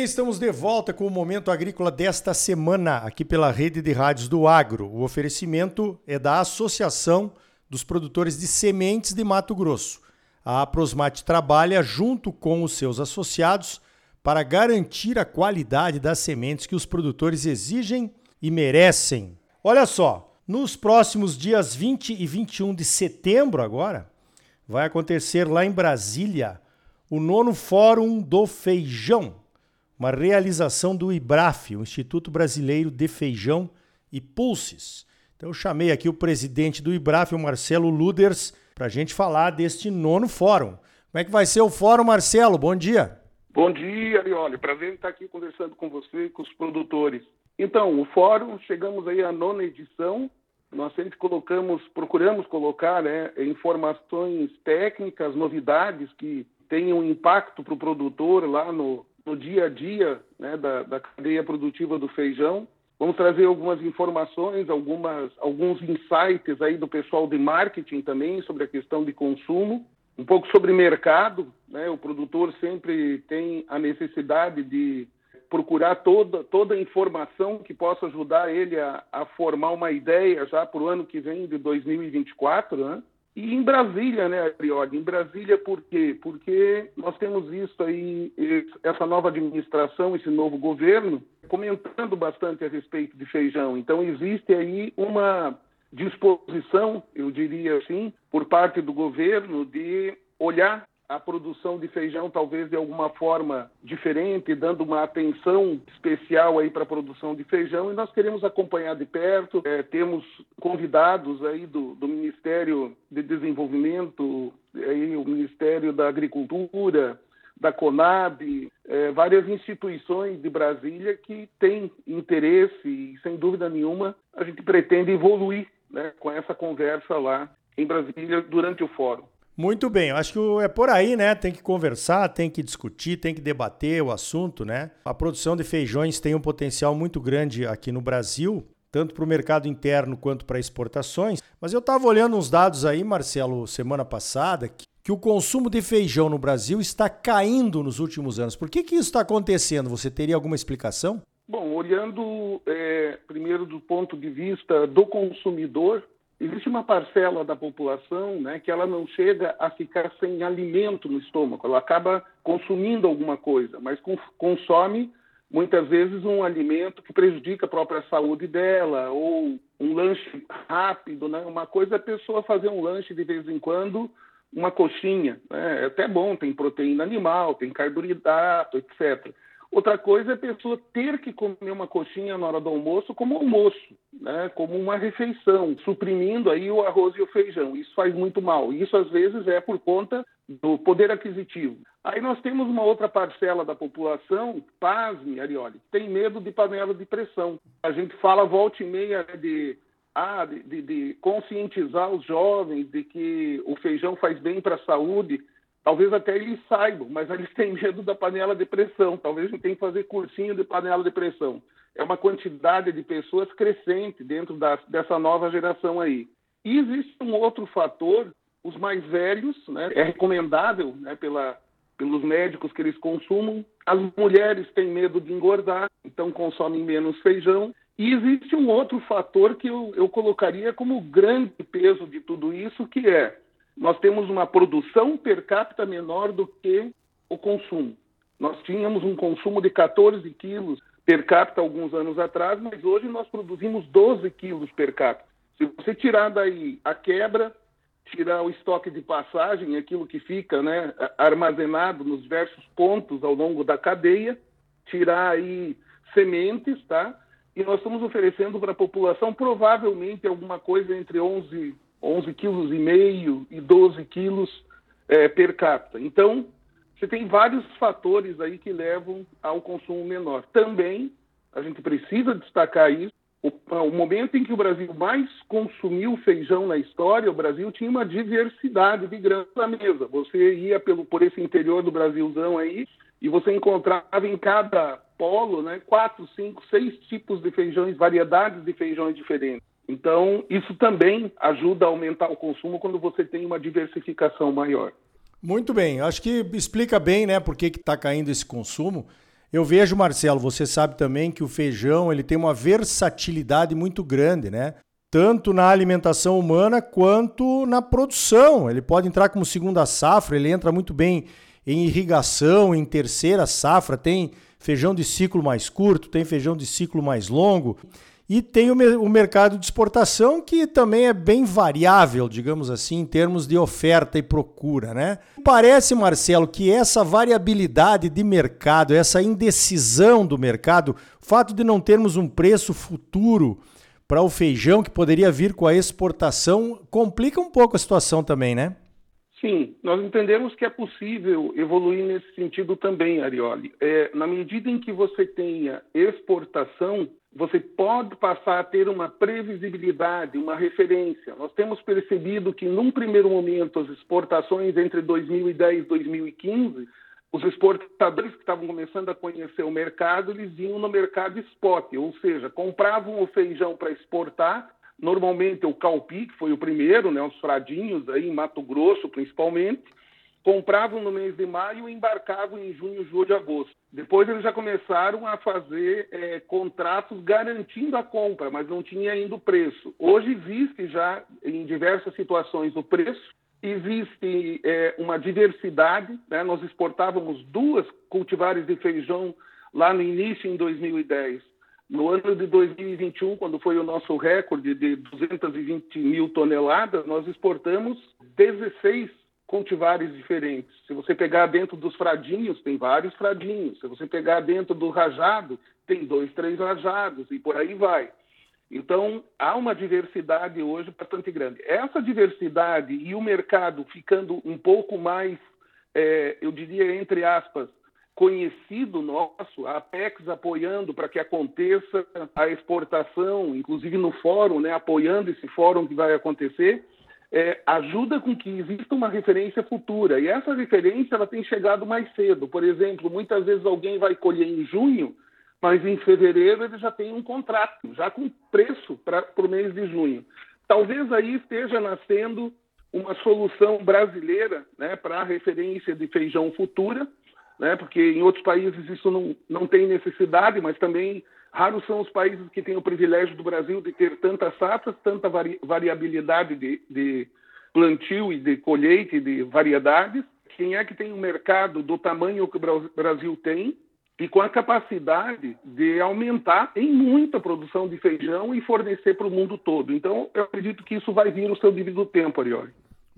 bem, estamos de volta com o Momento Agrícola desta semana, aqui pela Rede de Rádios do Agro. O oferecimento é da Associação dos Produtores de Sementes de Mato Grosso. A Aprosmate trabalha junto com os seus associados para garantir a qualidade das sementes que os produtores exigem e merecem. Olha só, nos próximos dias 20 e 21 de setembro agora, vai acontecer lá em Brasília o nono Fórum do Feijão, uma realização do IBRAF, o Instituto Brasileiro de Feijão e Pulses. Então eu chamei aqui o presidente do IBRAF, o Marcelo Luders, para a gente falar deste nono fórum. Como é que vai ser o fórum, Marcelo? Bom dia. Bom dia, Arioli. Prazer em estar aqui conversando com você e com os produtores. Então, o fórum, chegamos aí à nona edição. Nós sempre colocamos, procuramos colocar né, informações técnicas, novidades que tenham impacto para o produtor lá no, no dia a dia né, da, da cadeia produtiva do feijão. Vamos trazer algumas informações, algumas, alguns insights aí do pessoal de marketing também sobre a questão de consumo um pouco sobre mercado, né? O produtor sempre tem a necessidade de procurar toda toda a informação que possa ajudar ele a, a formar uma ideia já para o ano que vem de 2024, né? E em Brasília, né, Arioli? Em Brasília, por quê? Porque nós temos visto aí essa nova administração, esse novo governo, comentando bastante a respeito de feijão. Então, existe aí uma disposição, eu diria assim, por parte do governo de olhar a produção de feijão talvez de alguma forma diferente, dando uma atenção especial aí para a produção de feijão e nós queremos acompanhar de perto. É, temos convidados aí do, do Ministério de Desenvolvimento, aí o Ministério da Agricultura, da Conab, é, várias instituições de Brasília que têm interesse e sem dúvida nenhuma a gente pretende evoluir né, com essa conversa lá em Brasília durante o fórum. Muito bem, acho que é por aí, né? Tem que conversar, tem que discutir, tem que debater o assunto, né? A produção de feijões tem um potencial muito grande aqui no Brasil, tanto para o mercado interno quanto para exportações. Mas eu estava olhando uns dados aí, Marcelo, semana passada, que, que, o consumo de feijão no Brasil está caindo nos últimos anos. Por que, que isso está acontecendo? Você teria alguma explicação? Bom, olhando é, primeiro do ponto de vista do consumidor, existe uma parcela da população né, que ela não chega a ficar sem alimento no estômago, ela acaba consumindo alguma coisa, mas consome muitas vezes um alimento que prejudica a própria saúde dela, ou um lanche rápido, né? Uma coisa é a pessoa fazer um lanche de vez em quando, uma coxinha, né? É até bom, tem proteína animal, tem carboidrato, etc. Outra coisa é a pessoa ter que comer uma coxinha na hora do almoço como almoço, né? como uma refeição, suprimindo aí o arroz e o feijão. Isso faz muito mal. Isso, às vezes, é por conta do poder aquisitivo. Aí nós temos uma outra parcela da população, pasme, Arioli, tem medo de panela de pressão. A gente fala volta e meia né, de ah, de, de, de, conscientizar os jovens de que o feijão faz bem para a saúde. Talvez até eles saibam, mas eles têm medo da panela de pressão. Talvez gente tenha que fazer cursinho de panela de pressão. É uma quantidade de pessoas crescente dentro da, dessa nova geração aí. E existe um outro fator, os mais velhos, né, é recomendável né, pela, pelos médicos que eles consumam. As mulheres têm medo de engordar, então consomem menos feijão. E existe um outro fator que eu, eu colocaria como grande peso de tudo isso, que é nós temos uma produção per capita menor do que o consumo. Nós tínhamos um consumo de 14 quilos per capita alguns anos atrás, mas hoje nós produzimos 12 quilos per capita. Se você tirar daí a quebra, tirar o estoque de passagem, aquilo que fica né, armazenado nos diversos pontos ao longo da cadeia, tirar aí sementes, tá? E nós estamos oferecendo para a população provavelmente alguma coisa entre 11 11 quilos e meio e 12 quilos é, per capita. Então, você tem vários fatores aí que levam ao consumo menor. Também, a gente precisa destacar isso, o, o, momento em que o Brasil mais consumiu feijão na história, o Brasil tinha uma diversidade de grãos na mesa. Você ia pelo, por esse interior do Brasilzão aí e você encontrava em cada polo né, quatro, cinco, seis tipos de feijões, variedades de feijões diferentes. Então, isso também ajuda a aumentar o consumo quando você tem uma diversificação maior. Muito bem, acho que explica bem né, por que está caindo esse consumo. Eu vejo, Marcelo, você sabe também que o feijão ele tem uma versatilidade muito grande, né? Tanto na alimentação humana quanto na produção. Ele pode entrar como segunda safra, ele entra muito bem em irrigação, em terceira safra, tem feijão de ciclo mais curto, tem feijão de ciclo mais longo. E tem o, mercado de exportação que também é bem variável, digamos assim, em termos de oferta e procura, né? Parece, Marcelo, que essa variabilidade de mercado, essa indecisão do mercado, o fato de não termos um preço futuro para o feijão que poderia vir com a exportação, complica um pouco a situação também, né? Sim, nós entendemos que é possível evoluir nesse sentido também, Arioli. É, na medida em que você tenha exportação, você pode passar a ter uma previsibilidade, uma referência. Nós temos percebido que, num primeiro momento, as exportações entre 2010 e 2015, os exportadores que estavam começando a conhecer o mercado, eles iam no mercado spot, ou seja, compravam o feijão para exportar Normalmente o Calpi, que foi o primeiro, né, os fradinhos aí em Mato Grosso principalmente, compravam no mês de maio e embarcavam em junho, julho, agosto. Depois eles já começaram a fazer é, contratos garantindo a compra, mas não tinha ainda o preço. Hoje existe já em diversas situações o preço, existe é, uma diversidade. Né? Nós exportávamos duas cultivares de feijão lá no início em 2010 no ano de 2021, quando foi o nosso recorde de 220 mil toneladas, nós exportamos 16 cultivares diferentes. Se você pegar dentro dos fradinhos, tem vários fradinhos. Se você pegar dentro do rajado, tem dois, três rajados e por aí vai. Então, há uma diversidade hoje bastante grande. Essa diversidade e o mercado ficando um pouco mais, é, eu diria, entre aspas, conhecido nosso, a Apex apoiando para que aconteça a exportação, inclusive no fórum, né, apoiando esse fórum que vai acontecer, é, ajuda com que exista uma referência futura. E essa referência ela tem chegado mais cedo. Por exemplo, muitas vezes alguém vai colher em junho, mas em fevereiro ele já tem um contrato, já com preço para o mês de junho. Talvez aí esteja nascendo uma solução brasileira né, para a referência de feijão futura, né? porque em outros países isso não, não tem necessidade, mas também raros são os países que têm o privilégio do Brasil de ter tantas safras, tanta vari, variabilidade de, de plantio e de colheita e de variedades. Quem é que tem um mercado do tamanho que o Brasil tem e com a capacidade de aumentar em muita produção de feijão e fornecer para o mundo todo. Então, eu acredito que isso vai vir no seu devido tempo, Ariori.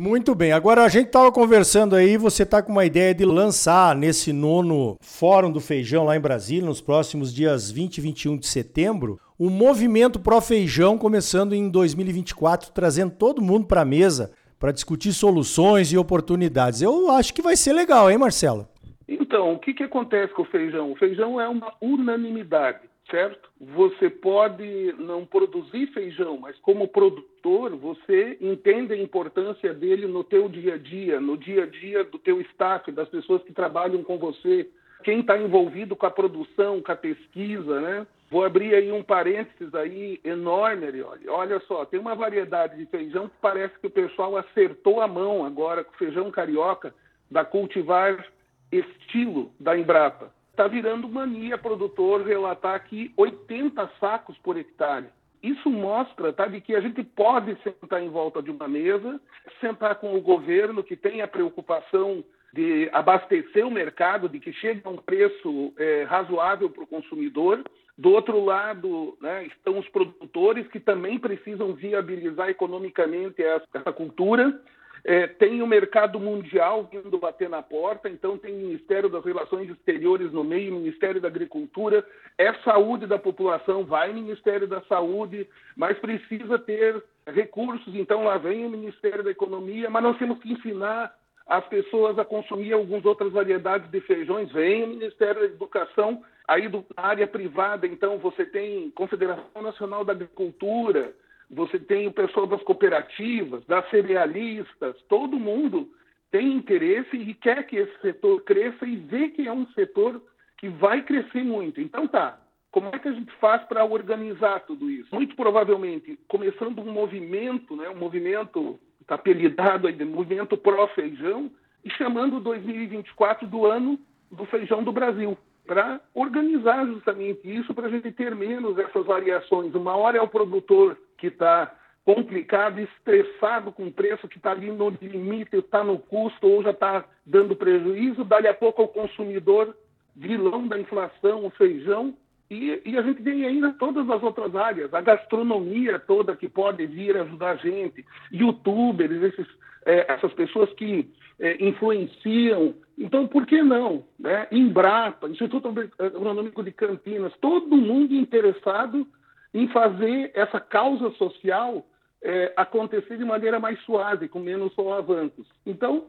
Muito bem. Agora a gente estava conversando aí, você está com uma ideia de lançar nesse nono Fórum do Feijão lá em Brasília, nos próximos dias 20 e 21 de setembro, um movimento pró-feijão começando em 2024, trazendo todo mundo para a mesa para discutir soluções e oportunidades. Eu acho que vai ser legal, hein, Marcelo? Então, o que, que acontece com o feijão? O feijão é uma unanimidade certo? Você pode não produzir feijão, mas como produtor, você entende a importância dele no teu dia a dia, no dia a dia do teu staff, das pessoas que trabalham com você, quem está envolvido com a produção, com a pesquisa, né? Vou abrir aí um parênteses aí enorme, olha. Olha só, tem uma variedade de feijão que parece que o pessoal acertou a mão agora com feijão carioca da cultivar estilo da Embrapa está virando mania produtor relatar aqui 80 sacos por hectare. Isso mostra tá, de que a gente pode sentar em volta de uma mesa, sentar com o governo que tem a preocupação de abastecer o mercado, de que chegue a um preço é, razoável para o consumidor. Do outro lado, né, estão os produtores que também precisam viabilizar economicamente essa, essa cultura. É, tem o mercado mundial vindo bater na porta, então tem o Ministério das Relações Exteriores no meio, Ministério da Agricultura, é saúde da população, vai Ministério da Saúde, mas precisa ter recursos, então lá vem o Ministério da Economia, mas nós temos que ensinar as pessoas a consumir algumas outras variedades de feijões, vem o Ministério da Educação, aí do, área privada, então você tem Confederação Nacional da Agricultura, você tem o pessoal das cooperativas, das cerealistas, todo mundo tem interesse e quer que esse setor cresça e vê que é um setor que vai crescer muito. Então tá, como é que a gente faz para organizar tudo isso? Muito provavelmente começando um movimento, né, um movimento está apelidado aí de movimento pró-feijão e chamando 2024 do ano do feijão do Brasil. para organizar justamente isso, para a gente ter menos essas variações. Uma hora é o produtor que está complicado, estressado com o preço que está ali no limite, está no custo ou já está dando prejuízo, dali a pouco o consumidor vilão da inflação, o feijão, e, e, a gente tem ainda todas as outras áreas, a gastronomia toda que pode vir ajudar a gente, youtubers, esses, é, essas pessoas que é, influenciam. Então, por que não? Né? Embrapa, Instituto Agronômico de Campinas, todo mundo interessado em fazer essa causa social é, acontecer de maneira mais suave, com menos solavancos. Então,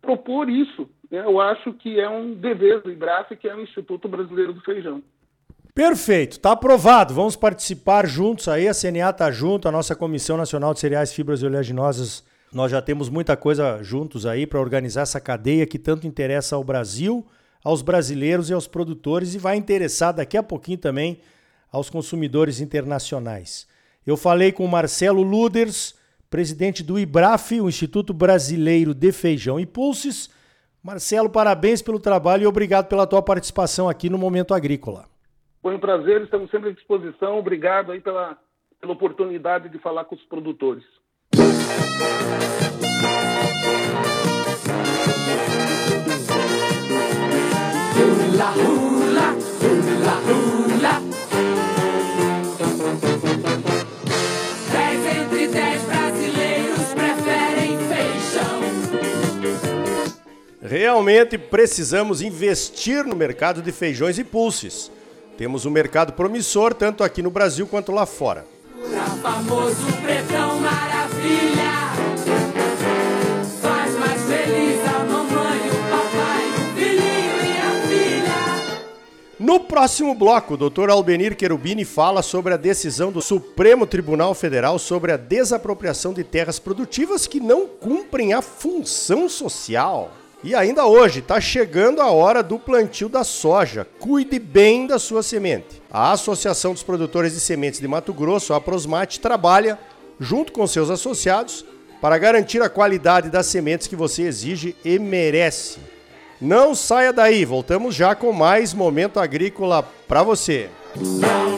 propor isso, né, eu acho que é um dever do IBRAF, que é o Instituto Brasileiro do Feijão. Perfeito, está aprovado. Vamos participar juntos aí. A CNA está junto, a nossa Comissão Nacional de Cereais, Fibras e Oleaginosas. Nós já temos muita coisa juntos aí para organizar essa cadeia que tanto interessa ao Brasil, aos brasileiros e aos produtores e vai interessar daqui a pouquinho também aos consumidores internacionais. Eu falei com o Marcelo Luders, presidente do IBRAF, o Instituto Brasileiro de Feijão e Pulses. Marcelo, parabéns pelo trabalho e obrigado pela tua participação aqui no Momento Agrícola. Foi um prazer, estamos sempre à disposição. Obrigado aí pela, pela oportunidade de falar com os produtores. Hula, hula, hula, hula. Realmente precisamos investir no mercado de feijões e pulses. Temos um mercado promissor tanto aqui no Brasil quanto lá fora. famoso pretão maravilha. Faz mais feliz a mamãe, o papai, o filhinho e a filha. No próximo bloco, o Dr. Albenir Querubini fala sobre a decisão do Supremo Tribunal Federal sobre a desapropriação de terras produtivas que não cumprem a função social. E ainda hoje está chegando a hora do plantio da soja. Cuide bem da sua semente. A Associação dos Produtores de Sementes de Mato Grosso, a Prosmate, trabalha junto com seus associados para garantir a qualidade das sementes que você exige e merece. Não saia daí, voltamos já com mais momento agrícola para você. Música